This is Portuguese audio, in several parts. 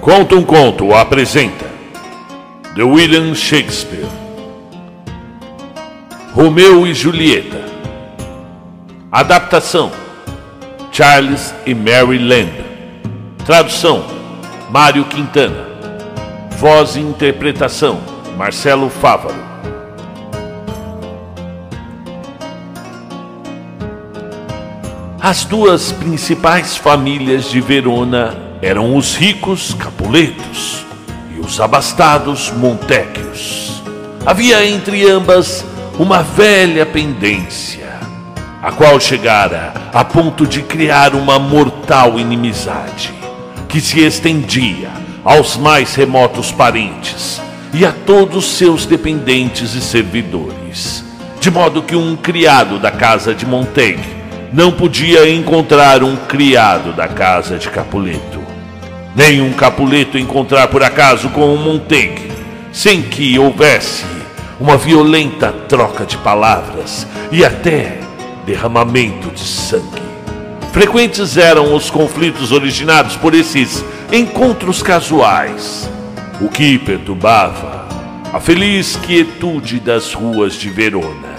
Conta um Conto apresenta. The William Shakespeare. Romeu e Julieta. Adaptação Charles e Mary Lamb Tradução Mário Quintana. Voz e interpretação Marcelo Fávaro. As duas principais famílias de Verona eram os ricos Capuletos e os abastados Montecchios. Havia entre ambas uma velha pendência, a qual chegara a ponto de criar uma mortal inimizade, que se estendia aos mais remotos parentes e a todos seus dependentes e servidores, de modo que um criado da casa de Montaigne não podia encontrar um criado da casa de Capuleto, nem um Capuleto encontrar por acaso com um Montaigne, sem que houvesse uma violenta troca de palavras e até derramamento de sangue. Frequentes eram os conflitos originados por esses encontros casuais, o que perturbava a feliz quietude das ruas de Verona.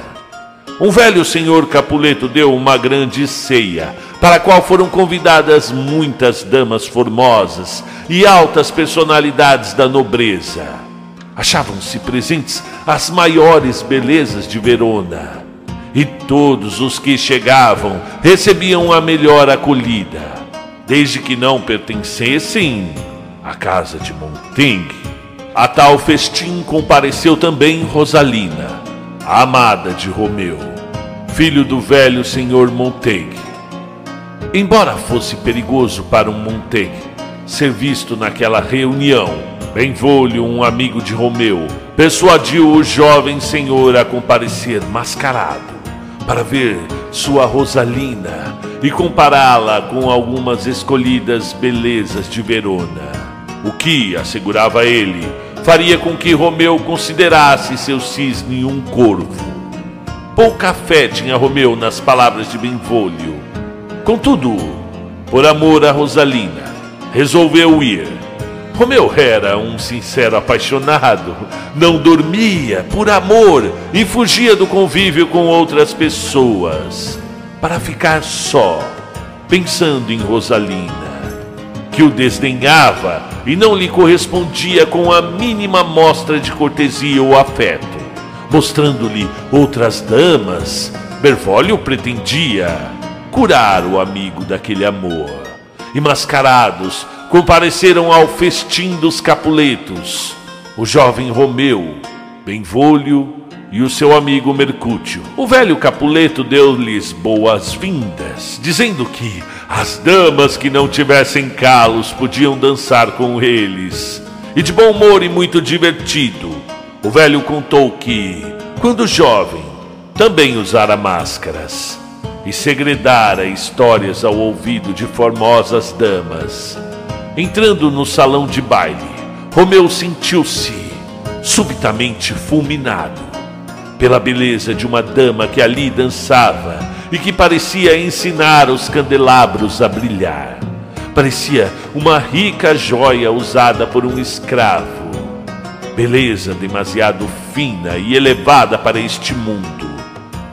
Um velho senhor Capuleto deu uma grande ceia, para a qual foram convidadas muitas damas formosas e altas personalidades da nobreza. Achavam-se presentes as maiores belezas de Verona, e todos os que chegavam recebiam a melhor acolhida, desde que não pertencessem à casa de Montaigne. A tal festim compareceu também Rosalina a amada de Romeu, filho do velho senhor Montaigne. Embora fosse perigoso para um Montaigne ser visto naquela reunião, Benvolio, um amigo de Romeu, persuadiu o jovem senhor a comparecer mascarado para ver sua Rosalina e compará-la com algumas escolhidas belezas de Verona, o que, assegurava ele, faria com que Romeu considerasse seu cisne um corvo. Pouca fé tinha Romeu nas palavras de Benvolio. Contudo, por amor a Rosalina, resolveu ir. Romeu era um sincero apaixonado, não dormia por amor e fugia do convívio com outras pessoas para ficar só, pensando em Rosalina, que o desdenhava e não lhe correspondia com a mínima mostra de cortesia ou afeto. Mostrando-lhe outras damas, Bervolio pretendia curar o amigo daquele amor. E mascarados compareceram ao festim dos Capuletos, o jovem Romeu, Benvolio e o seu amigo Mercúcio. O velho Capuleto deu-lhes boas-vindas, dizendo que as damas que não tivessem calos podiam dançar com eles. E de bom humor e muito divertido, o velho contou que, quando jovem, também usara máscaras e segredara histórias ao ouvido de formosas damas. Entrando no salão de baile, Romeu sentiu-se subitamente fulminado pela beleza de uma dama que ali dançava e que parecia ensinar os candelabros a brilhar. Parecia uma rica joia usada por um escravo. Beleza demasiado fina e elevada para este mundo.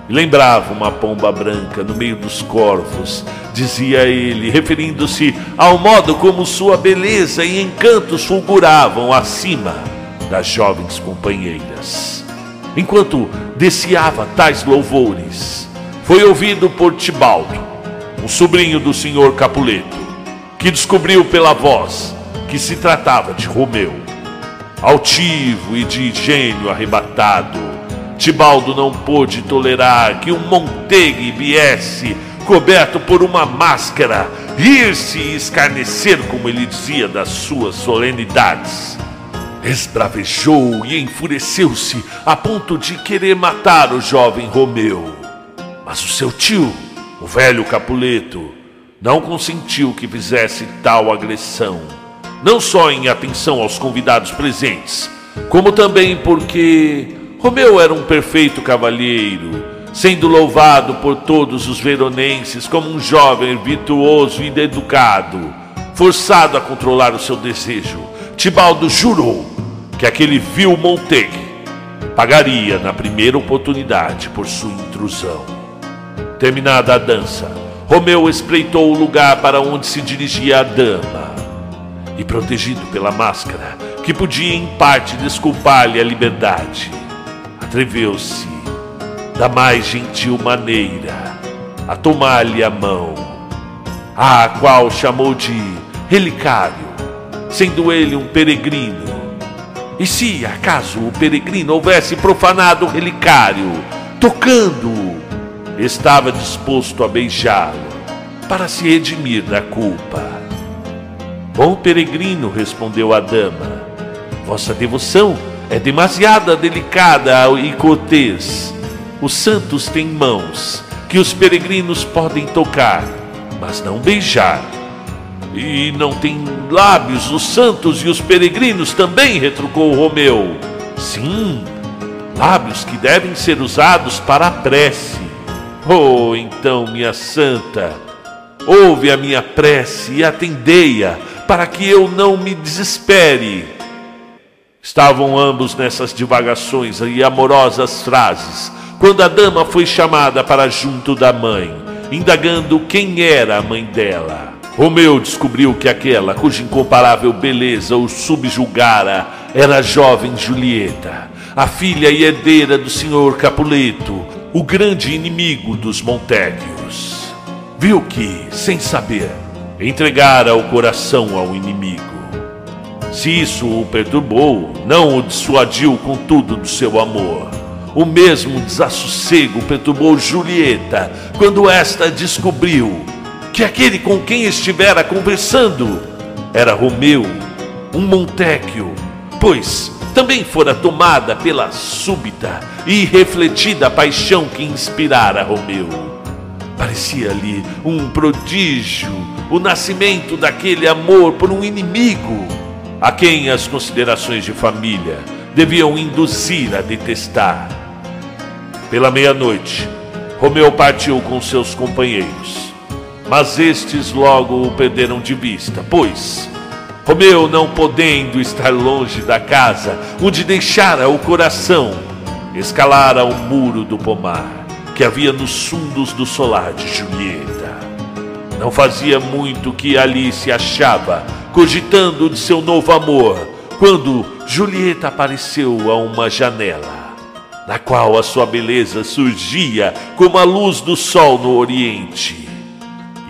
Lembrava uma pomba branca no meio dos corvos, dizia ele, referindo-se ao modo como sua beleza e encantos fulguravam acima das jovens companheiras. Enquanto desciava tais louvores, foi ouvido por Tibaldo, um sobrinho do senhor Capuleto, que descobriu pela voz que se tratava de Romeu. Altivo e de gênio arrebatado, Tibaldo não pôde tolerar que um Montaigne viesse coberto por uma máscara, rir-se e escarnecer, como ele dizia, das suas solenidades. Esbravejou e enfureceu-se a ponto de querer matar o jovem Romeu. Mas o seu tio, o velho Capuleto, não consentiu que fizesse tal agressão, não só em atenção aos convidados presentes, como também porque Romeu era um perfeito cavalheiro, sendo louvado por todos os veronenses como um jovem virtuoso e educado, Forçado a controlar o seu desejo, Tibaldo jurou que aquele vil Monteg pagaria na primeira oportunidade por sua intrusão. Terminada a dança, Romeu espreitou o lugar para onde se dirigia a dama e, protegido pela máscara, que podia em parte desculpar-lhe a liberdade, atreveu-se da mais gentil maneira a tomar-lhe a mão, a qual chamou de relicário sendo ele um peregrino. E se acaso o peregrino houvesse profanado o relicário, tocando-o, estava disposto a beijá-lo para se redimir da culpa. Bom peregrino, respondeu a dama, vossa devoção é demasiada delicada e cortês. Os santos têm mãos que os peregrinos podem tocar, mas não beijar e não tem lábios os santos e os peregrinos também, retrucou Romeu. Sim, lábios que devem ser usados para a prece. Oh, então, minha santa, ouve a minha prece e atendei-a, para que eu não me desespere. Estavam ambos nessas divagações e amorosas frases, quando a dama foi chamada para junto da mãe, indagando quem era a mãe dela. Romeu descobriu que aquela cuja incomparável beleza o subjugara era a jovem Julieta, a filha e herdeira do senhor Capuleto, o grande inimigo dos Montegios. Viu que, sem saber, entregara o coração ao inimigo. Se isso o perturbou, não o dissuadiu contudo do seu amor. O mesmo desassossego perturbou Julieta quando esta descobriu que aquele com quem estivera conversando era Romeu, um Montecchio, pois também fora tomada pela súbita e refletida paixão que inspirara Romeu. Parecia-lhe um prodígio o nascimento daquele amor por um inimigo, a quem as considerações de família deviam induzir a detestar. Pela meia-noite, Romeu partiu com seus companheiros mas estes logo o perderam de vista, pois Romeu, não podendo estar longe da casa onde deixara o coração, escalara o muro do pomar que havia nos fundos do solar de Julieta. Não fazia muito que ali se achava, cogitando de seu novo amor, quando Julieta apareceu a uma janela, na qual a sua beleza surgia como a luz do sol no oriente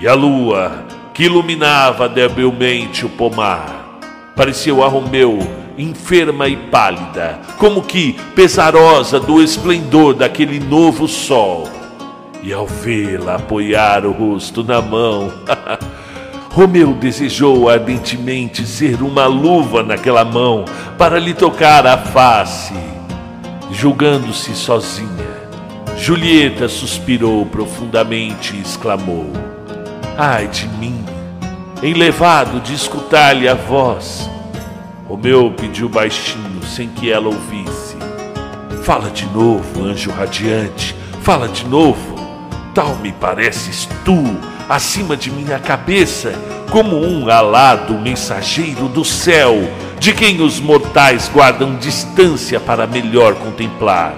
e a lua, que iluminava debilmente o pomar, pareceu a Romeu enferma e pálida, como que pesarosa do esplendor daquele novo sol. E ao vê-la apoiar o rosto na mão, Romeu desejou ardentemente ser uma luva naquela mão para lhe tocar a face. Julgando-se sozinha, Julieta suspirou profundamente e exclamou: Ai de mim, enlevado de escutar-lhe a voz. Romeu pediu baixinho, sem que ela ouvisse. Fala de novo, anjo radiante, fala de novo. Tal me pareces tu, acima de minha cabeça, como um alado mensageiro do céu, de quem os mortais guardam distância para melhor contemplar.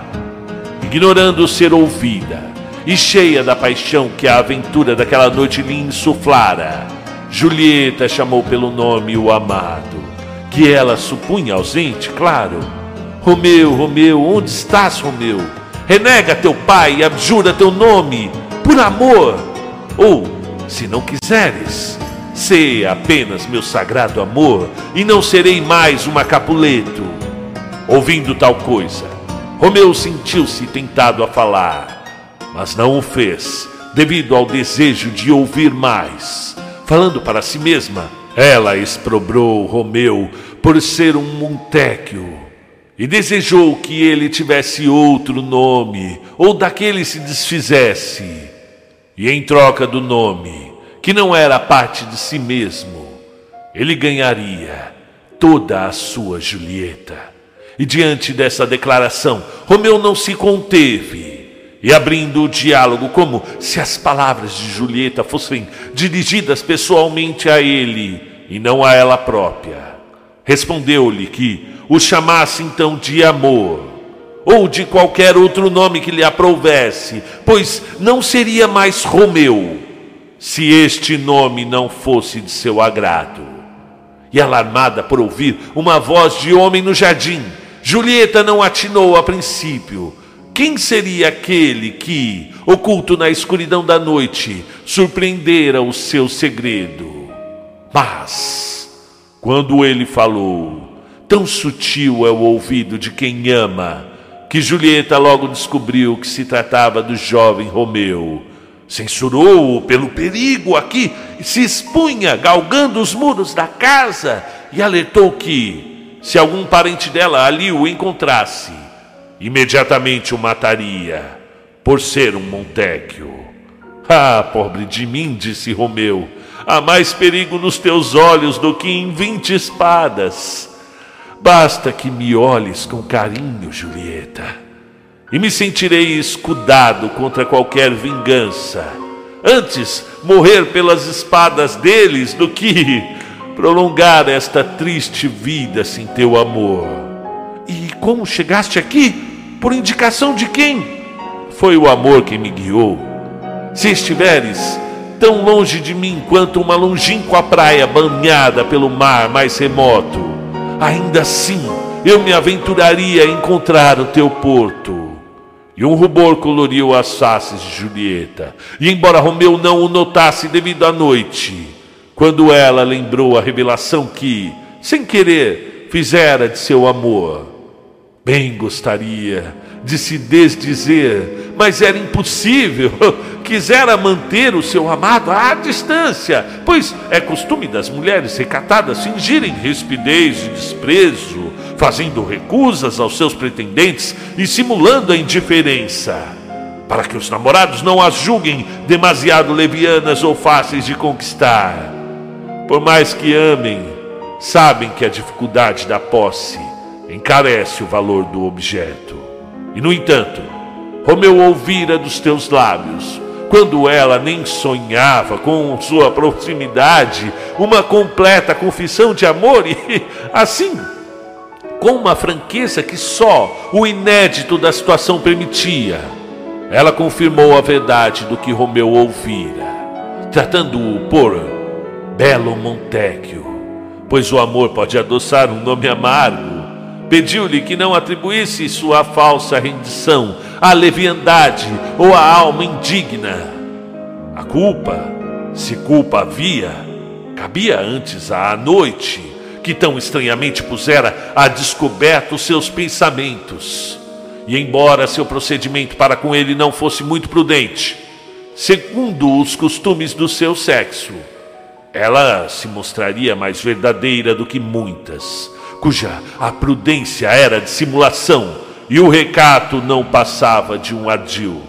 Ignorando ser ouvida, e cheia da paixão que a aventura daquela noite lhe insuflara. Julieta chamou pelo nome o amado, que ela supunha ausente, claro. Romeu, Romeu, onde estás, Romeu? Renega teu pai e abjura teu nome, por amor. Ou, se não quiseres, sê apenas meu sagrado amor, e não serei mais uma Capuleto. Ouvindo tal coisa, Romeu sentiu-se tentado a falar mas não o fez, devido ao desejo de ouvir mais. Falando para si mesma, ela exprobrou Romeu por ser um Montecchio e desejou que ele tivesse outro nome ou daquele se desfizesse. E em troca do nome, que não era parte de si mesmo, ele ganharia toda a sua Julieta. E diante dessa declaração, Romeu não se conteve e abrindo o diálogo, como se as palavras de Julieta fossem dirigidas pessoalmente a ele, e não a ela própria. Respondeu-lhe que o chamasse então de amor, ou de qualquer outro nome que lhe aprovesse, pois não seria mais Romeu, se este nome não fosse de seu agrado. E alarmada por ouvir uma voz de homem no jardim, Julieta não atinou a princípio. Quem seria aquele que, oculto na escuridão da noite, surpreendera o seu segredo? Mas, quando ele falou, tão sutil é o ouvido de quem ama, que Julieta logo descobriu que se tratava do jovem Romeu. Censurou-o pelo perigo a que se expunha, galgando os muros da casa, e alertou que, se algum parente dela ali o encontrasse, imediatamente o mataria, por ser um Montecchio. Ah, pobre de mim, disse Romeu, há mais perigo nos teus olhos do que em vinte espadas. Basta que me olhes com carinho, Julieta, e me sentirei escudado contra qualquer vingança. Antes morrer pelas espadas deles do que prolongar esta triste vida sem teu amor. E como chegaste aqui? Por indicação de quem? Foi o amor que me guiou. Se estiveres tão longe de mim quanto uma longínqua praia banhada pelo mar mais remoto, ainda assim eu me aventuraria a encontrar o teu porto. E um rubor coloriu as faces de Julieta. E embora Romeu não o notasse devido à noite, quando ela lembrou a revelação que, sem querer, fizera de seu amor. Bem gostaria de se desdizer, mas era impossível. Quisera manter o seu amado à distância, pois é costume das mulheres recatadas fingirem rispidez e desprezo, fazendo recusas aos seus pretendentes e simulando a indiferença, para que os namorados não as julguem demasiado levianas ou fáceis de conquistar. Por mais que amem, sabem que a dificuldade da posse encarece o valor do objeto. E no entanto, Romeu ouvira dos teus lábios, quando ela nem sonhava com sua proximidade, uma completa confissão de amor e assim, com uma franqueza que só o inédito da situação permitia, ela confirmou a verdade do que Romeu ouvira, tratando-o por belo Montecchio, pois o amor pode adoçar um nome amargo. Pediu-lhe que não atribuísse sua falsa rendição à leviandade ou à alma indigna. A culpa, se culpa havia, cabia antes à noite, que tão estranhamente pusera a descoberto os seus pensamentos. E embora seu procedimento para com ele não fosse muito prudente, segundo os costumes do seu sexo, ela se mostraria mais verdadeira do que muitas, cuja a prudência era de simulação e o recato não passava de um ardil.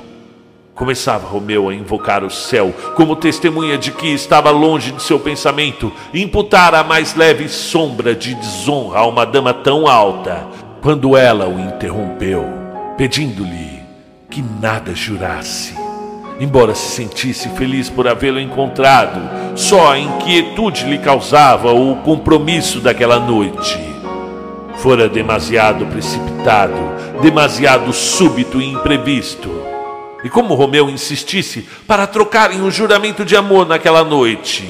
Começava Romeu a invocar o céu como testemunha de que estava longe de seu pensamento imputar a mais leve sombra de desonra a uma dama tão alta, quando ela o interrompeu, pedindo-lhe que nada jurasse embora se sentisse feliz por havê-lo encontrado, só a inquietude lhe causava o compromisso daquela noite. Fora demasiado precipitado, demasiado súbito e imprevisto. E como Romeu insistisse para trocarem o juramento de amor naquela noite,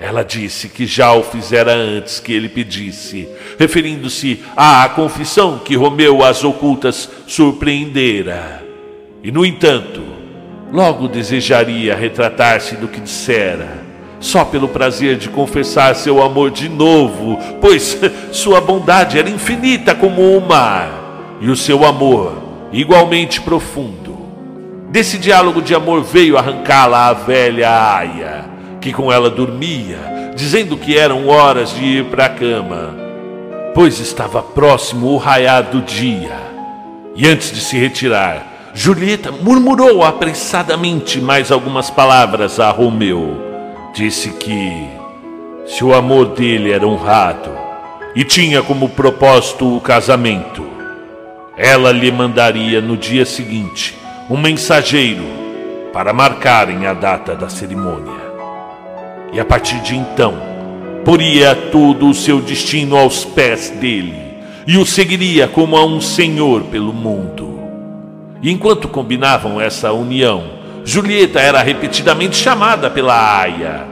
ela disse que já o fizera antes que ele pedisse, referindo-se à confissão que Romeu às ocultas surpreendera. E, no entanto, logo desejaria retratar-se do que dissera, só pelo prazer de confessar seu amor de novo, pois sua bondade era infinita como o mar, e o seu amor igualmente profundo. Desse diálogo de amor veio arrancá-la a velha Aia, que com ela dormia, dizendo que eram horas de ir para a cama, pois estava próximo o raiar do dia. E antes de se retirar, Julieta murmurou apressadamente mais algumas palavras a Romeu. Disse que, se o amor dele era honrado e tinha como propósito o casamento, ela lhe mandaria no dia seguinte um mensageiro para marcarem a data da cerimônia. E a partir de então, poria todo o seu destino aos pés dele e o seguiria como a um senhor pelo mundo. E enquanto combinavam essa união, Julieta era repetidamente chamada pela aia.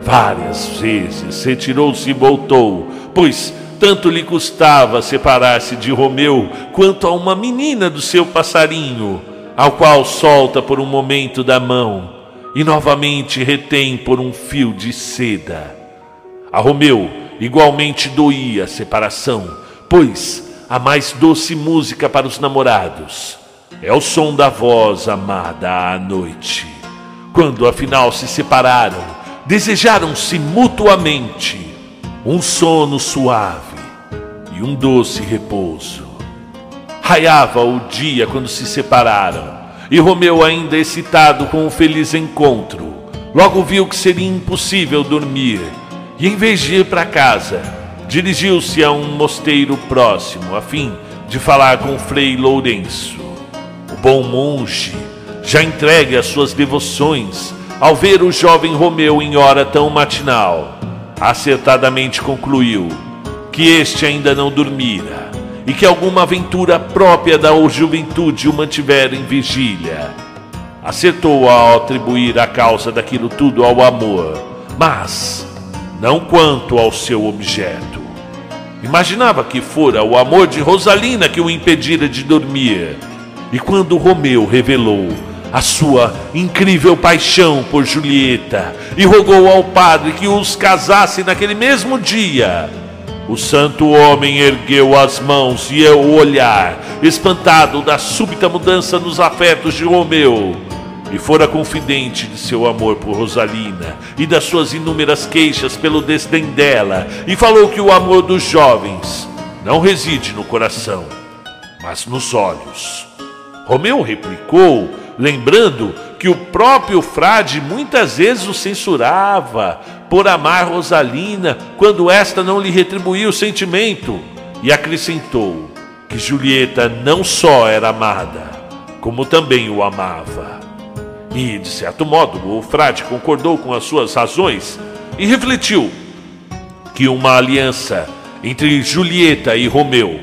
Várias vezes retirou-se e voltou, pois tanto lhe custava separar-se de Romeu quanto a uma menina do seu passarinho, ao qual solta por um momento da mão e novamente retém por um fio de seda. A Romeu igualmente doía a separação, pois a mais doce música para os namorados é o som da voz amada à noite. Quando afinal se separaram, desejaram-se mutuamente um sono suave e um doce repouso. Raiava o dia quando se separaram, e Romeu, ainda excitado com o feliz encontro, logo viu que seria impossível dormir, e em vez de ir para casa, dirigiu-se a um mosteiro próximo, a fim de falar com Frei Lourenço. Bom monge, já entregue às suas devoções, ao ver o jovem Romeu em hora tão matinal, acertadamente concluiu que este ainda não dormira e que alguma aventura própria da juventude o mantivera em vigília. Acertou ao atribuir a causa daquilo tudo ao amor, mas não quanto ao seu objeto. Imaginava que fora o amor de Rosalina que o impedira de dormir. E quando Romeu revelou a sua incrível paixão por Julieta e rogou ao padre que os casasse naquele mesmo dia, o santo homem ergueu as mãos e o olhar, espantado da súbita mudança nos afetos de Romeu, e fora confidente de seu amor por Rosalina e das suas inúmeras queixas pelo desdém dela, e falou que o amor dos jovens não reside no coração, mas nos olhos. Romeu replicou, lembrando que o próprio frade muitas vezes o censurava por amar Rosalina quando esta não lhe retribuía o sentimento, e acrescentou que Julieta não só era amada, como também o amava. E, de certo modo, o frade concordou com as suas razões e refletiu que uma aliança entre Julieta e Romeu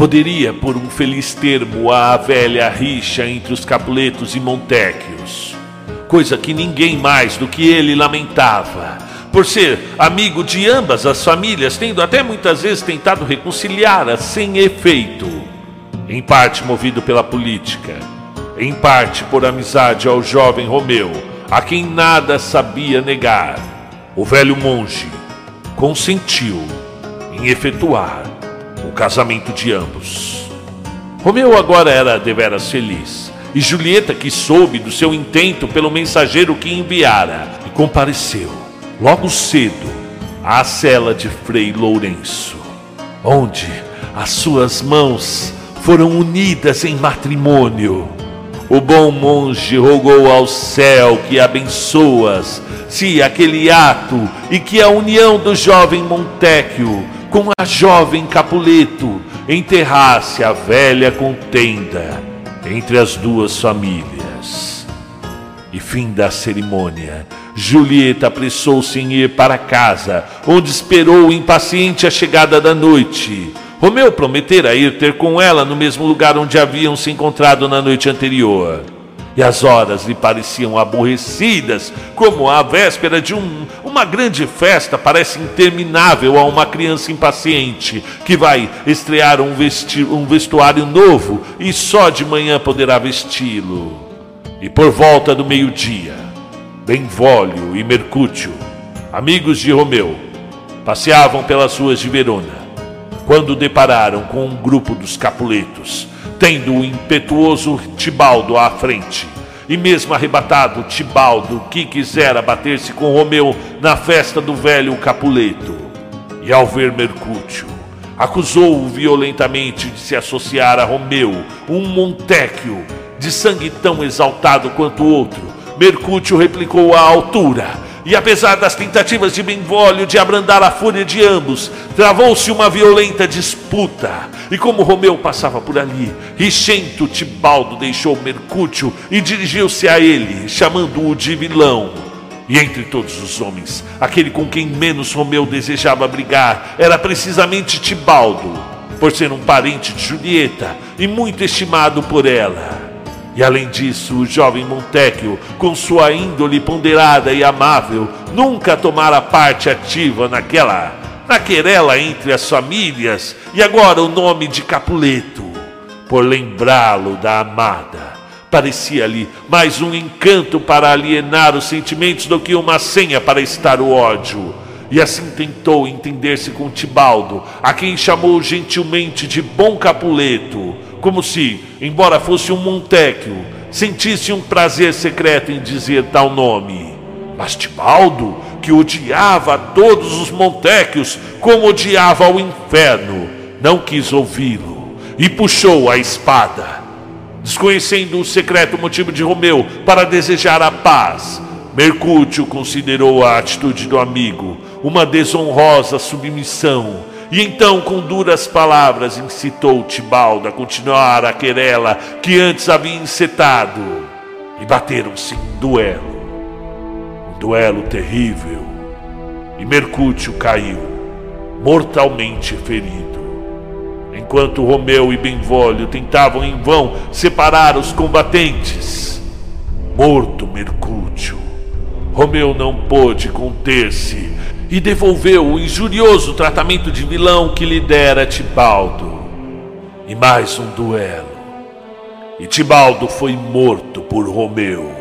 poderia por um feliz termo à velha rixa entre os Capuletos e Montecchios, coisa que ninguém mais do que ele lamentava, por ser amigo de ambas as famílias, tendo até muitas vezes tentado reconciliá-las sem efeito, em parte movido pela política, em parte por amizade ao jovem Romeu, a quem nada sabia negar. O velho monge consentiu em efetuar o casamento de ambos. Romeu agora era deveras feliz, e Julieta, que soube do seu intento pelo mensageiro que enviara, e compareceu, logo cedo, à cela de Frei Lourenço, onde as suas mãos foram unidas em matrimônio. O bom monge rogou ao céu que abençoas se aquele ato e que a união do jovem Montecchio com a jovem Capuleto enterrasse a velha contenda entre as duas famílias. E fim da cerimônia, Julieta apressou-se em ir para casa, onde esperou impaciente a chegada da noite. Romeu prometera ir ter com ela no mesmo lugar onde haviam se encontrado na noite anterior e as horas lhe pareciam aborrecidas, como a véspera de um, uma grande festa parece interminável a uma criança impaciente que vai estrear um, vesti um vestuário novo e só de manhã poderá vesti-lo. E por volta do meio-dia, Benvolio e Mercúcio, amigos de Romeu, passeavam pelas ruas de Verona, quando depararam com um grupo dos Capuletos tendo o impetuoso Tibaldo à frente. E mesmo arrebatado, Tibaldo, que quisera bater-se com Romeu na festa do velho Capuleto. E ao ver Mercúcio, acusou-o violentamente de se associar a Romeu, um Montecchio, de sangue tão exaltado quanto outro. Mercúcio replicou à altura e apesar das tentativas de Benvolio de abrandar a fúria de ambos, travou-se uma violenta disputa. E como Romeu passava por ali, Richento Tibaldo deixou Mercúcio e dirigiu-se a ele, chamando-o de vilão. E entre todos os homens, aquele com quem menos Romeu desejava brigar era precisamente Tibaldo, por ser um parente de Julieta e muito estimado por ela. E além disso, o jovem Montecchio, com sua índole ponderada e amável, nunca tomara parte ativa naquela, na querela entre as famílias, e agora o nome de Capuleto, por lembrá-lo da amada. Parecia-lhe mais um encanto para alienar os sentimentos do que uma senha para estar o ódio. E assim tentou entender-se com Tibaldo, a quem chamou gentilmente de Bom Capuleto como se, embora fosse um Montecchio, sentisse um prazer secreto em dizer tal nome. Mas Tibaldo, que odiava todos os Montecchios como odiava ao inferno, não quis ouvi-lo e puxou a espada. Desconhecendo o secreto motivo de Romeu para desejar a paz, Mercúrio considerou a atitude do amigo uma desonrosa submissão e então, com duras palavras, incitou Tibaldo a continuar a querela que antes havia encetado. E bateram-se em duelo. Um duelo terrível. E Mercúrio caiu, mortalmente ferido. Enquanto Romeu e Benvolio tentavam em vão separar os combatentes. Morto Mercúrio, Romeu não pôde conter-se e devolveu o injurioso tratamento de vilão que lhe dera Tibaldo. E mais um duelo. E Tibaldo foi morto por Romeu.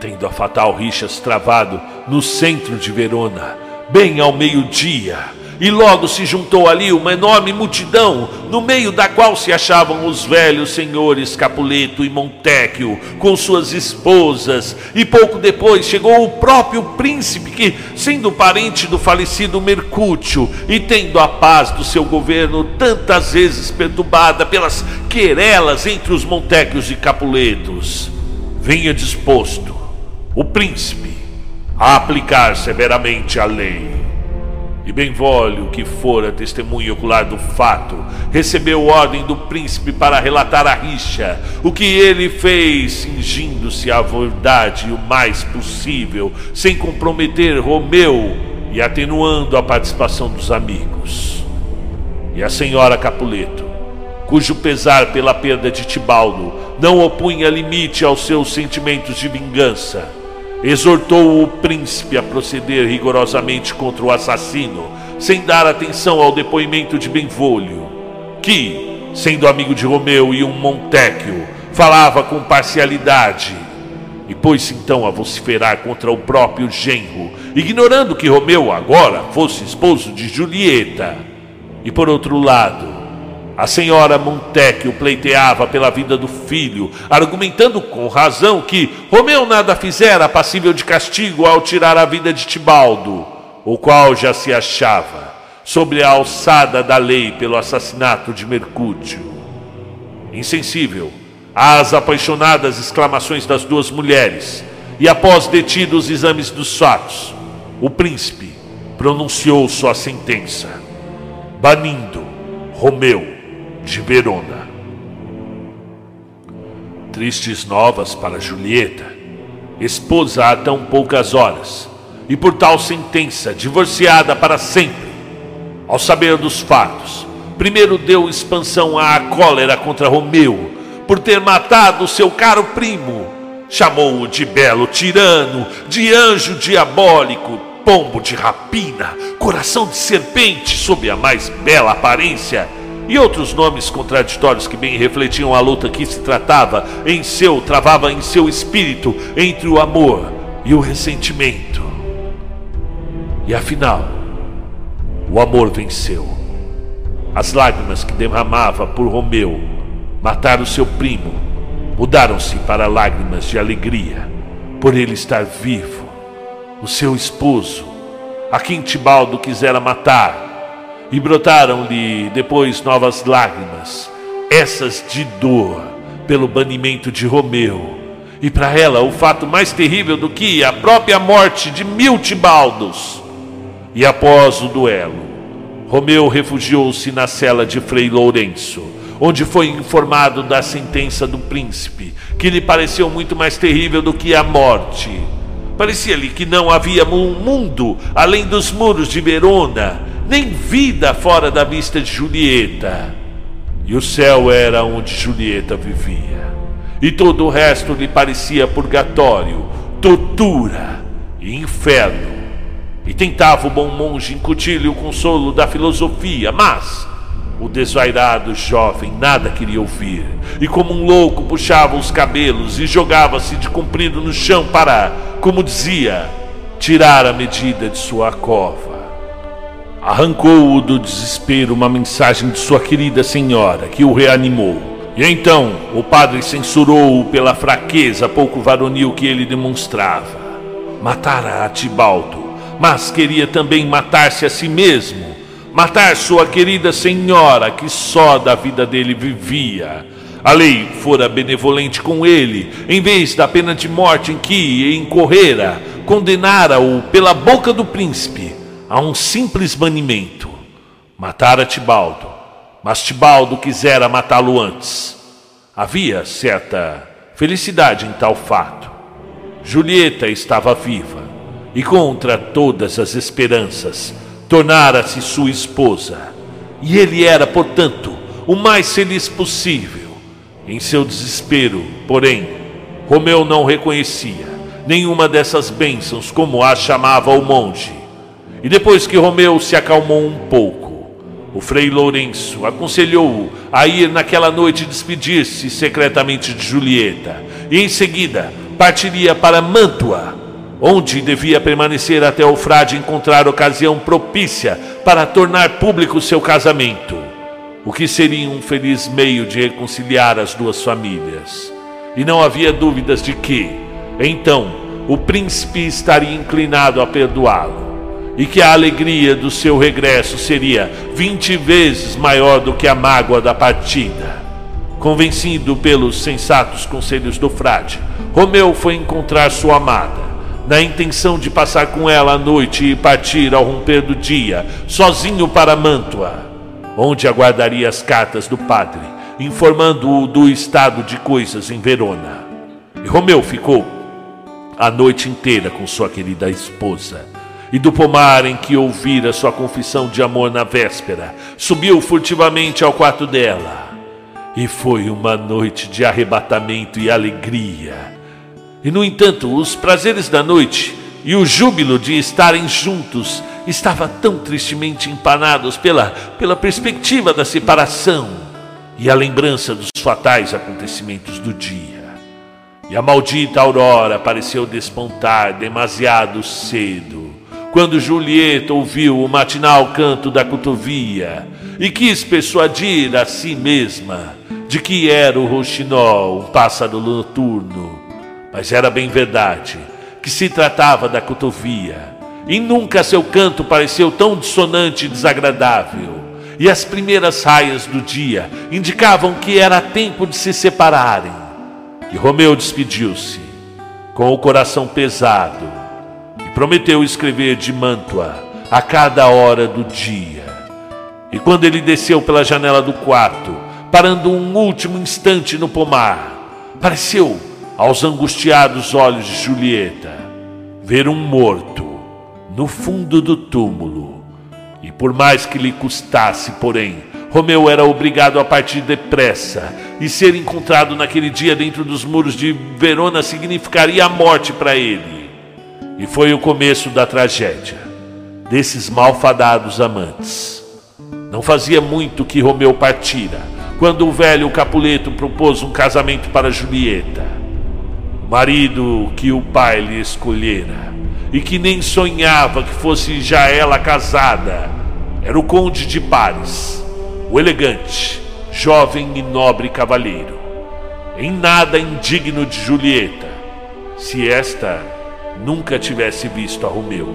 Tendo a fatal rixas travado no centro de Verona, bem ao meio-dia, e logo se juntou ali uma enorme multidão, no meio da qual se achavam os velhos senhores Capuleto e Montecchio, com suas esposas, e pouco depois chegou o próprio príncipe, que, sendo parente do falecido Mercúcio e tendo a paz do seu governo tantas vezes perturbada pelas querelas entre os Montecchios e Capuletos, vinha disposto, o príncipe, a aplicar severamente a lei. E Benvolio, que fora testemunho ocular do fato, recebeu ordem do príncipe para relatar a rixa, o que ele fez, cingindo-se à verdade o mais possível, sem comprometer Romeu e atenuando a participação dos amigos. E a senhora Capuleto, cujo pesar pela perda de Tibaldo não opunha limite aos seus sentimentos de vingança, exortou o príncipe a proceder rigorosamente contra o assassino, sem dar atenção ao depoimento de Benvolio, que, sendo amigo de Romeu e um Montecchio, falava com parcialidade e pôs-se então a vociferar contra o próprio genro, ignorando que Romeu agora fosse esposo de Julieta. E por outro lado, a senhora Montecchio pleiteava pela vida do filho, argumentando com razão que Romeu nada fizera passível de castigo ao tirar a vida de Tibaldo, o qual já se achava sobre a alçada da lei pelo assassinato de Mercúrio. Insensível às apaixonadas exclamações das duas mulheres, e após detidos os exames dos fatos, o príncipe pronunciou sua sentença, banindo Romeu de Verona. Tristes novas para Julieta, esposa há tão poucas horas, e por tal sentença divorciada para sempre. Ao saber dos fatos, primeiro deu expansão à cólera contra Romeu por ter matado seu caro primo. Chamou-o de belo tirano, de anjo diabólico, pombo de rapina, coração de serpente sob a mais bela aparência e outros nomes contraditórios que bem refletiam a luta que se tratava em seu, travava em seu espírito entre o amor e o ressentimento. E afinal, o amor venceu. As lágrimas que derramava por Romeu o seu primo mudaram-se para lágrimas de alegria por ele estar vivo, o seu esposo, a quem Tibaldo quisera matar e brotaram-lhe depois novas lágrimas, essas de dor pelo banimento de Romeu. E para ela, o fato mais terrível do que a própria morte de mil Tibaldos. E após o duelo, Romeu refugiou-se na cela de Frei Lourenço, onde foi informado da sentença do príncipe, que lhe pareceu muito mais terrível do que a morte. Parecia-lhe que não havia um mundo além dos muros de Verona, nem vida fora da vista de Julieta. E o céu era onde Julieta vivia. E todo o resto lhe parecia purgatório, tortura e inferno. E tentava o bom monge incutir-lhe o consolo da filosofia, mas o desvairado jovem nada queria ouvir, e como um louco puxava os cabelos e jogava-se de comprido no chão para, como dizia, tirar a medida de sua cova. Arrancou-o do desespero uma mensagem de sua querida senhora, que o reanimou. E então o padre censurou-o pela fraqueza pouco varonil que ele demonstrava. Matara Atibaldo, mas queria também matar-se a si mesmo matar sua querida senhora que só da vida dele vivia. A lei fora benevolente com ele, em vez da pena de morte em que incorrera, condenara-o pela boca do príncipe a um simples banimento. Matara Tibaldo, mas Tibaldo quisera matá-lo antes. Havia certa felicidade em tal fato. Julieta estava viva e contra todas as esperanças tornara-se sua esposa. E ele era, portanto, o mais feliz possível. Em seu desespero, porém, Romeu não reconhecia nenhuma dessas bênçãos, como a chamava o monge. E depois que Romeu se acalmou um pouco, o frei Lourenço aconselhou-o a ir naquela noite despedir-se secretamente de Julieta, e em seguida partiria para Mantua onde devia permanecer até o frade encontrar ocasião propícia para tornar público seu casamento, o que seria um feliz meio de reconciliar as duas famílias. E não havia dúvidas de que, então, o príncipe estaria inclinado a perdoá-lo, e que a alegria do seu regresso seria vinte vezes maior do que a mágoa da partida. Convencido pelos sensatos conselhos do frade, Romeu foi encontrar sua amada na intenção de passar com ela a noite e partir ao romper do dia, sozinho para Mantua, onde aguardaria as cartas do padre, informando-o do estado de coisas em Verona. E Romeu ficou a noite inteira com sua querida esposa. E do pomar em que ouvira sua confissão de amor na véspera, subiu furtivamente ao quarto dela. E foi uma noite de arrebatamento e alegria e, no entanto, os prazeres da noite e o júbilo de estarem juntos estavam tão tristemente empanados pela, pela perspectiva da separação e a lembrança dos fatais acontecimentos do dia. E a maldita aurora pareceu despontar demasiado cedo, quando Julieta ouviu o matinal canto da cotovia e quis persuadir a si mesma de que era o roxinol, um pássaro noturno, mas era bem verdade que se tratava da cotovia, e nunca seu canto pareceu tão dissonante e desagradável. E as primeiras raias do dia indicavam que era tempo de se separarem. E Romeu despediu-se, com o coração pesado, prometeu escrever de Mantua a cada hora do dia. E quando ele desceu pela janela do quarto, parando um último instante no pomar, pareceu aos angustiados olhos de Julieta, ver um morto no fundo do túmulo. E por mais que lhe custasse, porém, Romeu era obrigado a partir depressa, e ser encontrado naquele dia dentro dos muros de Verona significaria a morte para ele. E foi o começo da tragédia desses malfadados amantes. Não fazia muito que Romeu partira, quando o velho Capuleto propôs um casamento para Julieta marido que o pai lhe escolhera, e que nem sonhava que fosse já ela casada, era o conde de Paris, o elegante, jovem e nobre cavalheiro, em nada indigno de Julieta, se esta nunca tivesse visto a Romeu.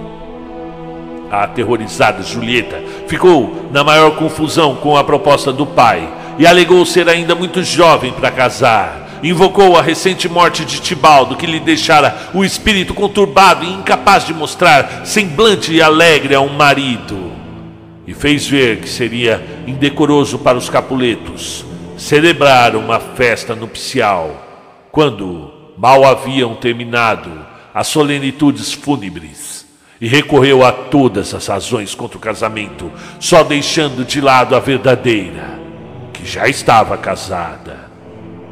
A aterrorizada Julieta ficou na maior confusão com a proposta do pai e alegou ser ainda muito jovem para casar invocou a recente morte de Tibaldo, que lhe deixara o espírito conturbado e incapaz de mostrar semblante alegre a um marido, e fez ver que seria indecoroso para os Capuletos celebrar uma festa nupcial, quando mal haviam terminado as solenitudes fúnebres e recorreu a todas as razões contra o casamento, só deixando de lado a verdadeira, que já estava casada.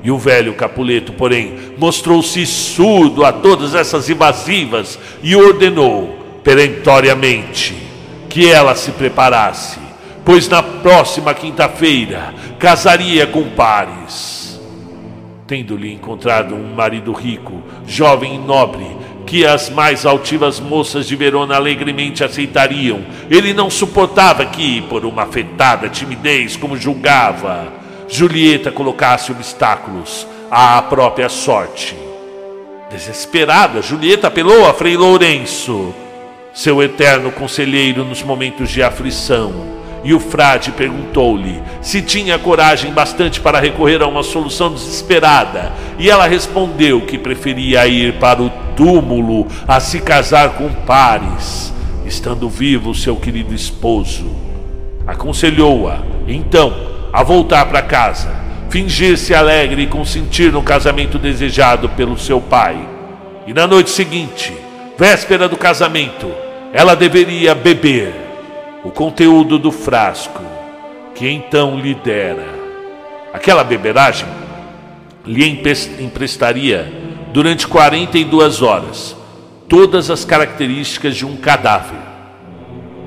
E o velho Capuleto, porém, mostrou-se surdo a todas essas invasivas e ordenou perentoriamente que ela se preparasse, pois na próxima quinta-feira casaria com Pares. Tendo-lhe encontrado um marido rico, jovem e nobre, que as mais altivas moças de Verona alegremente aceitariam. Ele não suportava que, por uma afetada timidez, como julgava, Julieta colocasse obstáculos à própria sorte. Desesperada, Julieta apelou a Frei Lourenço, seu eterno conselheiro nos momentos de aflição e o frade perguntou-lhe se tinha coragem bastante para recorrer a uma solução desesperada, e ela respondeu que preferia ir para o túmulo a se casar com Pares, estando vivo seu querido esposo. Aconselhou-a, então, a voltar para casa, fingir-se alegre e consentir no casamento desejado pelo seu pai. E na noite seguinte, véspera do casamento, ela deveria beber o conteúdo do frasco, que então lhe dera. Aquela beberagem lhe emprestaria durante 42 horas todas as características de um cadáver.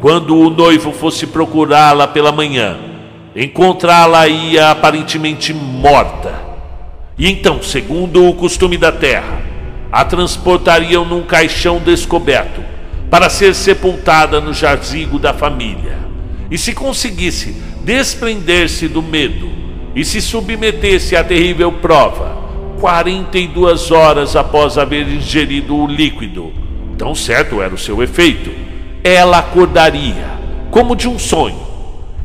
Quando o noivo fosse procurá-la pela manhã, encontrá-la-ia aparentemente morta. E então, segundo o costume da terra, a transportariam num caixão descoberto para ser sepultada no jazigo da família. E se conseguisse desprender-se do medo e se submetesse à terrível prova, 42 horas após haver ingerido o líquido, tão certo era o seu efeito, ela acordaria, como de um sonho.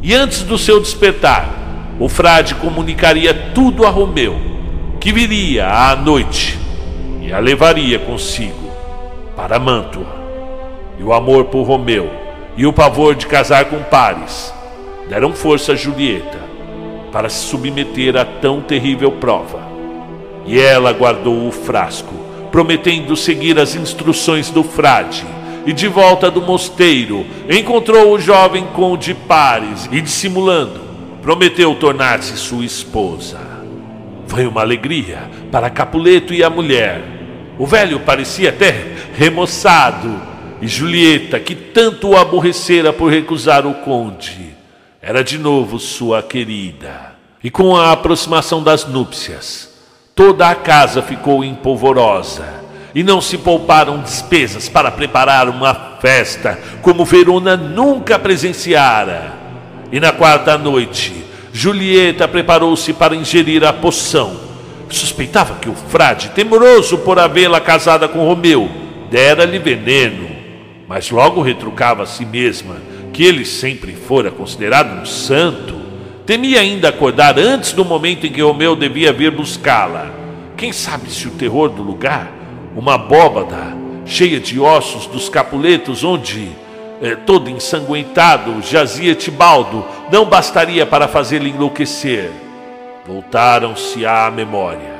E antes do seu despertar, o frade comunicaria tudo a Romeu, que viria à noite e a levaria consigo para Mantua e o amor por Romeu e o pavor de casar com Paris deram força a Julieta para se submeter a tão terrível prova. E ela guardou o frasco, prometendo seguir as instruções do frade. E de volta do mosteiro, encontrou o jovem conde Paris e, dissimulando, prometeu tornar-se sua esposa. Foi uma alegria para Capuleto e a mulher. O velho parecia até remoçado e Julieta, que tanto o aborrecera por recusar o conde, era de novo sua querida. E com a aproximação das núpcias, toda a casa ficou empolvorosa e não se pouparam despesas para preparar uma festa como Verona nunca presenciara. E na quarta noite, Julieta preparou-se para ingerir a poção. Suspeitava que o frade, temoroso por havê-la casada com Romeu, dera-lhe veneno mas logo retrucava a si mesma que ele sempre fora considerado um santo. Temia ainda acordar antes do momento em que Romeu devia vir buscá-la. Quem sabe se o terror do lugar, uma abóbada cheia de ossos dos capuletos, onde, eh, todo ensanguentado, jazia Tibaldo, não bastaria para fazê-lo enlouquecer. Voltaram-se à memória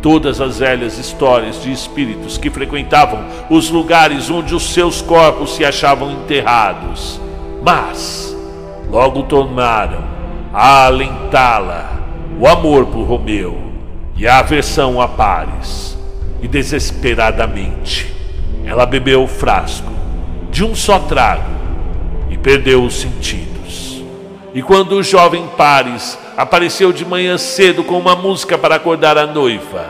todas as velhas histórias de espíritos que frequentavam os lugares onde os seus corpos se achavam enterrados. Mas logo tornaram a alentá-la o amor por Romeu e a aversão a Pares. E desesperadamente ela bebeu o frasco de um só trago e perdeu os sentidos. E quando o jovem Pares apareceu de manhã cedo com uma música para acordar a noiva.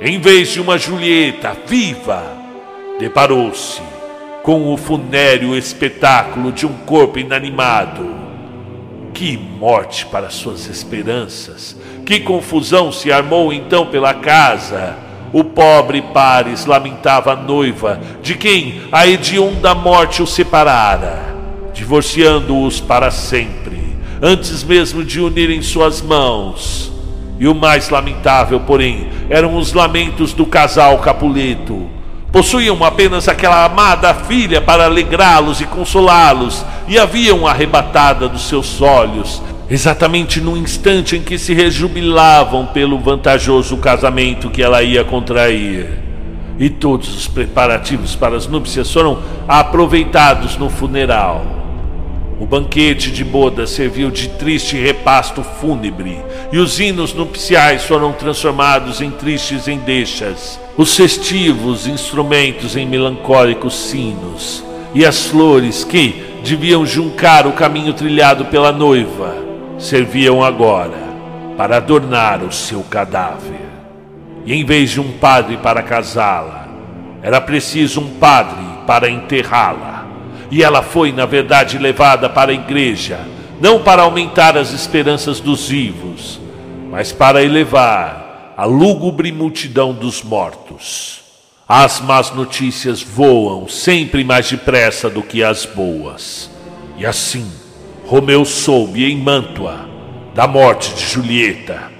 Em vez de uma Julieta viva, deparou-se com o funéreo espetáculo de um corpo inanimado. Que morte para suas esperanças! Que confusão se armou então pela casa! O pobre Pares lamentava a noiva, de quem a hedionda morte o separara, divorciando-os para sempre antes mesmo de unirem suas mãos. E o mais lamentável, porém, eram os lamentos do casal Capuleto. Possuíam apenas aquela amada filha para alegrá-los e consolá-los, e haviam arrebatada dos seus olhos, exatamente no instante em que se rejubilavam pelo vantajoso casamento que ela ia contrair. e todos os preparativos para as núpcias foram aproveitados no funeral. O banquete de boda serviu de triste repasto fúnebre, e os hinos nupciais foram transformados em tristes endechas, os festivos instrumentos em melancólicos sinos, e as flores que deviam juncar o caminho trilhado pela noiva serviam agora para adornar o seu cadáver. E em vez de um padre para casá-la, era preciso um padre para enterrá-la. E ela foi, na verdade, levada para a igreja, não para aumentar as esperanças dos vivos, mas para elevar a lúgubre multidão dos mortos. As más notícias voam sempre mais depressa do que as boas. E assim, Romeu soube em Mantua da morte de Julieta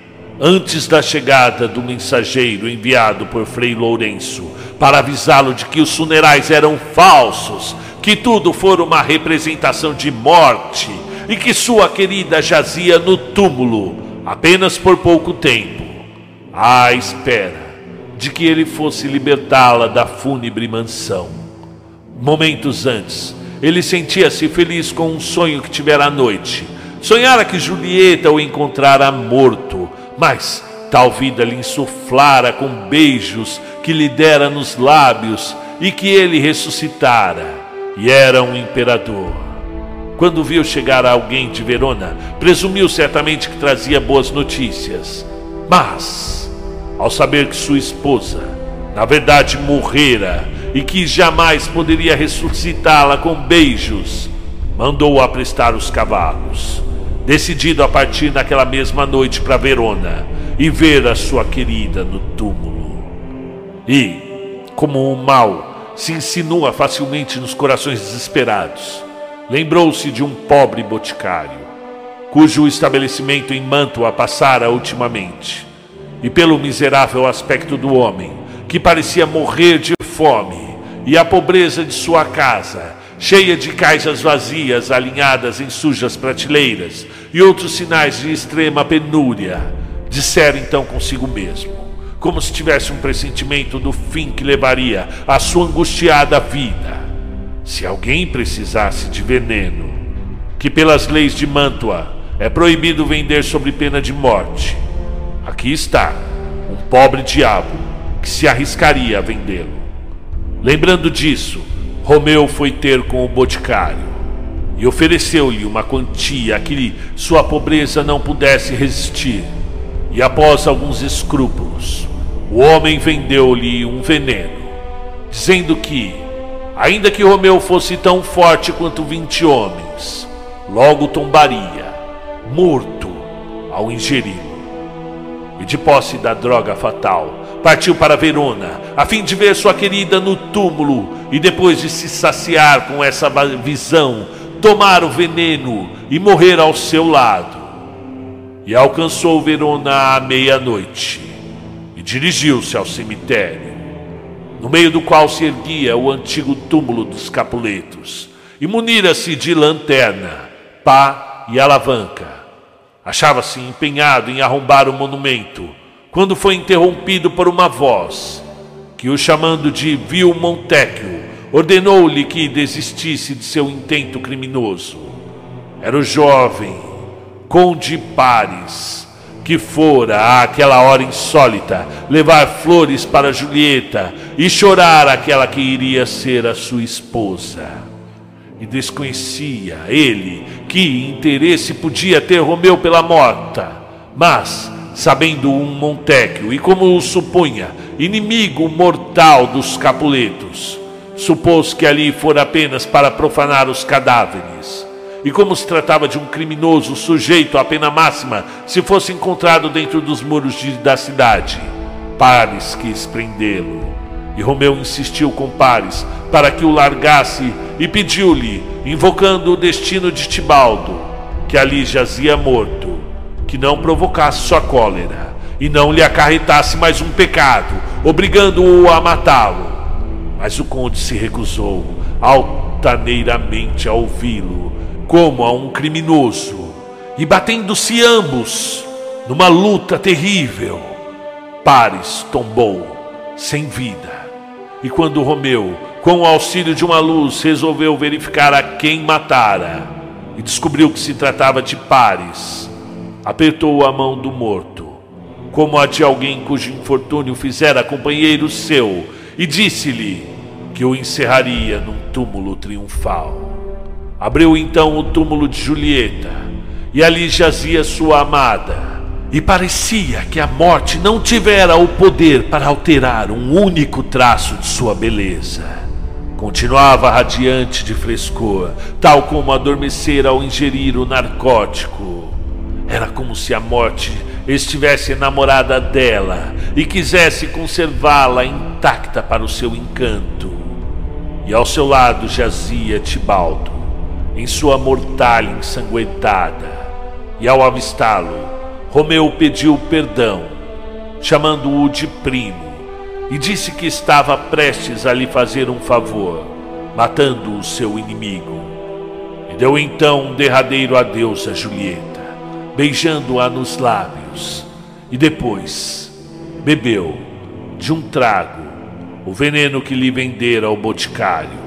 antes da chegada do mensageiro enviado por Frei Lourenço para avisá-lo de que os funerais eram falsos, que tudo fora uma representação de morte e que sua querida jazia no túmulo apenas por pouco tempo, à espera de que ele fosse libertá-la da fúnebre mansão. Momentos antes, ele sentia-se feliz com um sonho que tivera à noite. Sonhara que Julieta o encontrara morto mas tal vida lhe insuflara com beijos que lhe dera nos lábios e que ele ressuscitara e era um imperador. Quando viu chegar alguém de Verona, presumiu certamente que trazia boas notícias. Mas, ao saber que sua esposa, na verdade, morrera e que jamais poderia ressuscitá-la com beijos, mandou aprestar os cavalos decidido a partir naquela mesma noite para Verona e ver a sua querida no túmulo. E, como o mal se insinua facilmente nos corações desesperados, lembrou-se de um pobre boticário, cujo estabelecimento em Mantua passara ultimamente, e pelo miserável aspecto do homem, que parecia morrer de fome, e a pobreza de sua casa, cheia de caixas vazias alinhadas em sujas prateleiras e outros sinais de extrema penúria, dissera então consigo mesmo, como se tivesse um pressentimento do fim que levaria a sua angustiada vida. Se alguém precisasse de veneno, que pelas leis de Mantua é proibido vender sob pena de morte, aqui está um pobre diabo que se arriscaria a vendê-lo. Lembrando disso, Romeu foi ter com o boticário e ofereceu-lhe uma quantia a que sua pobreza não pudesse resistir. E após alguns escrúpulos, o homem vendeu-lhe um veneno, dizendo que, ainda que Romeu fosse tão forte quanto vinte homens, logo tombaria, morto, ao ingeri-lo. E de posse da droga fatal, partiu para Verona, a fim de ver sua querida no túmulo e depois de se saciar com essa visão, tomar o veneno e morrer ao seu lado. E alcançou Verona à meia-noite e dirigiu-se ao cemitério, no meio do qual se erguia o antigo túmulo dos Capuletos, e munira-se de lanterna, pá e alavanca. Achava-se empenhado em arrombar o monumento quando foi interrompido por uma voz que, o chamando de Vil Montecchio, ordenou-lhe que desistisse de seu intento criminoso. Era o jovem Conde Pares, que fora àquela hora insólita levar flores para Julieta e chorar aquela que iria ser a sua esposa. E desconhecia ele que interesse podia ter Romeu pela morta, mas sabendo um Montecchio, e como o supunha, inimigo mortal dos Capuletos, supôs que ali fora apenas para profanar os cadáveres. E como se tratava de um criminoso sujeito à pena máxima, se fosse encontrado dentro dos muros de, da cidade, Paris quis prendê-lo. E Romeu insistiu com Paris para que o largasse e pediu-lhe, invocando o destino de Tibaldo, que ali jazia morto, que não provocasse sua cólera e não lhe acarretasse mais um pecado, obrigando-o a matá-lo. Mas o conde se recusou altaneiramente a ouvi-lo, como a um criminoso, e batendo-se ambos numa luta terrível, Pares tombou sem vida E quando Romeu, com o auxílio de uma luz, resolveu verificar a quem matara e descobriu que se tratava de Pares, apertou a mão do morto, como a de alguém cujo infortúnio fizera companheiro seu, e disse-lhe que o encerraria num túmulo triunfal. Abriu então o túmulo de Julieta, e ali jazia sua amada. E parecia que a morte não tivera o poder para alterar um único traço de sua beleza. Continuava radiante de frescor, tal como adormecer ao ingerir o narcótico. Era como se a morte estivesse enamorada dela e quisesse conservá-la intacta para o seu encanto. E ao seu lado jazia Tibaldo, em sua mortalha ensanguentada. E ao avistá-lo, Romeu pediu perdão, chamando-o de primo, e disse que estava prestes a lhe fazer um favor, matando o seu inimigo. E deu então um derradeiro adeus a Julieta, beijando-a nos lábios, e depois bebeu de um trago o veneno que lhe vendera o boticário,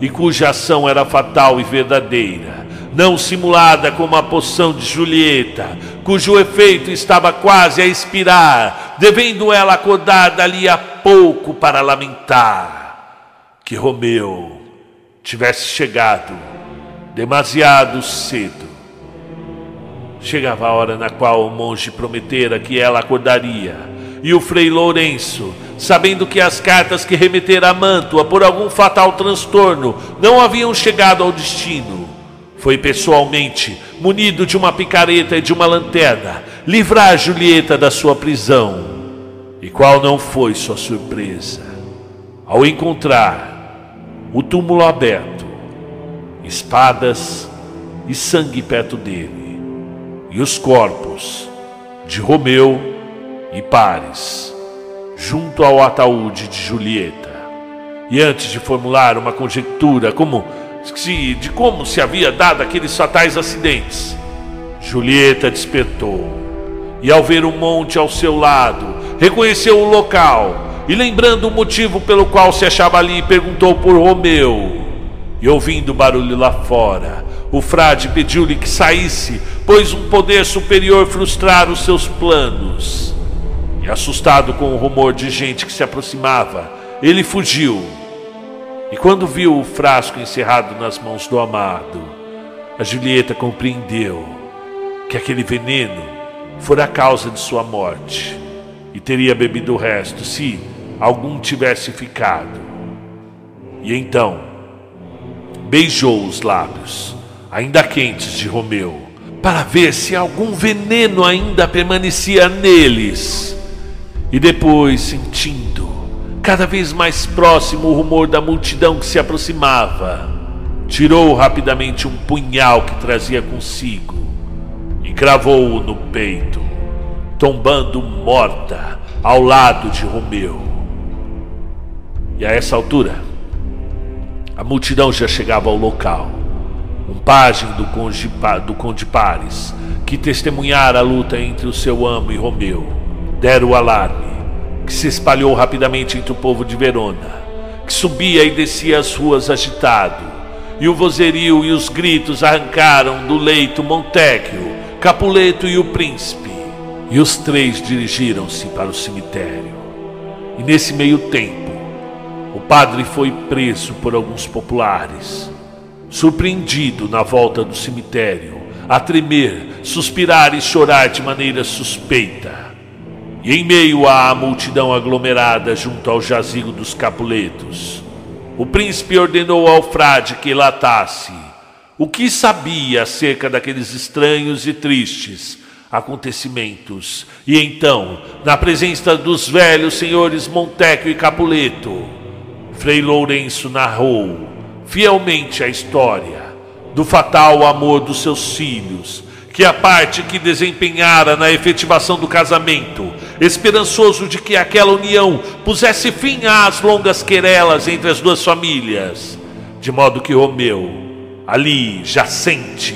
e cuja ação era fatal e verdadeira, não simulada como a poção de Julieta, cujo efeito estava quase a expirar, devendo ela acordar dali a pouco para lamentar que Romeu tivesse chegado demasiado cedo. Chegava a hora na qual o monge prometera que ela acordaria, e o frei Lourenço sabendo que as cartas que remetera a Mantua por algum fatal transtorno não haviam chegado ao destino. Foi pessoalmente, munido de uma picareta e de uma lanterna, livrar Julieta da sua prisão. E qual não foi sua surpresa ao encontrar o túmulo aberto, espadas e sangue perto dele, e os corpos de Romeu e Pares junto ao ataúde de Julieta. E antes de formular uma conjectura como se, de como se havia dado aqueles fatais acidentes, Julieta despertou e, ao ver o monte ao seu lado, reconheceu o local e, lembrando o motivo pelo qual se achava ali, perguntou por Romeu. E ouvindo barulho lá fora, o frade pediu-lhe que saísse, pois um poder superior frustrara os seus planos. E assustado com o rumor de gente que se aproximava, ele fugiu. E quando viu o frasco encerrado nas mãos do amado, a Julieta compreendeu que aquele veneno fora a causa de sua morte e teria bebido o resto se algum tivesse ficado. E então beijou os lábios, ainda quentes de Romeu, para ver se algum veneno ainda permanecia neles. E depois, sentindo cada vez mais próximo o rumor da multidão que se aproximava, tirou rapidamente um punhal que trazia consigo e cravou-o no peito, tombando morta ao lado de Romeu. E a essa altura, a multidão já chegava ao local. Um pajem do conde, do conde que testemunhara a luta entre o seu amo e Romeu, deram o alarme, que se espalhou rapidamente entre o povo de Verona, que subia e descia as ruas agitado, e o vozerio e os gritos arrancaram do leito Montecchio, Capuleto e o príncipe, e os três dirigiram-se para o cemitério. E nesse meio tempo, o padre foi preso por alguns populares. Surpreendido na volta do cemitério, a tremer, suspirar e chorar de maneira suspeita. E em meio à multidão aglomerada junto ao jazigo dos Capuletos, o príncipe ordenou ao frade que latasse o que sabia acerca daqueles estranhos e tristes acontecimentos. E então, na presença dos velhos senhores Montecchio e Capuleto, Frei Lourenço narrou fielmente a história do fatal amor dos seus filhos que a parte que desempenhara na efetivação do casamento, esperançoso de que aquela união pusesse fim às longas querelas entre as duas famílias, de modo que Romeu, ali jacente,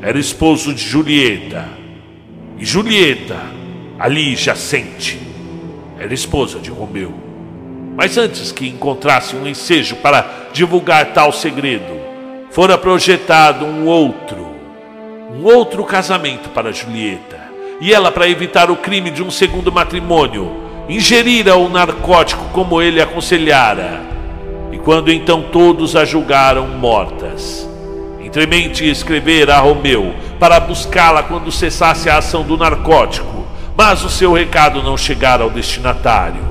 era esposo de Julieta, e Julieta, ali jacente, era esposa de Romeu. Mas antes que encontrasse um ensejo para divulgar tal segredo, fora projetado um outro, um outro casamento para Julieta. E ela, para evitar o crime de um segundo matrimônio, ingerira o narcótico como ele aconselhara. E quando então todos a julgaram mortas, entremente escrever a Romeu para buscá-la quando cessasse a ação do narcótico, mas o seu recado não chegara ao destinatário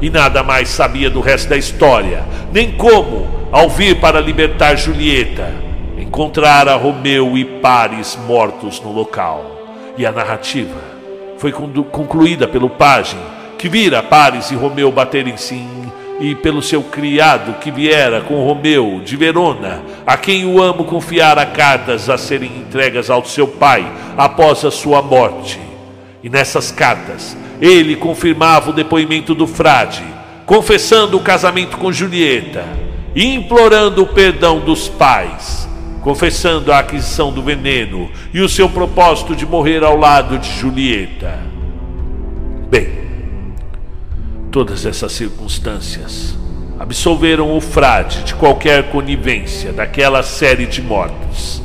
e nada mais sabia do resto da história, nem como, ao vir para libertar Julieta, encontrara Romeu e Paris mortos no local. E a narrativa foi concluída pelo pajem, que vira Paris e Romeu baterem-se e pelo seu criado que viera com Romeu de Verona, a quem o amo confiara cartas a serem entregas ao seu pai após a sua morte. E nessas cartas ele confirmava o depoimento do frade, confessando o casamento com Julieta implorando o perdão dos pais, confessando a aquisição do veneno e o seu propósito de morrer ao lado de Julieta. Bem, todas essas circunstâncias absolveram o frade de qualquer conivência daquela série de mortes,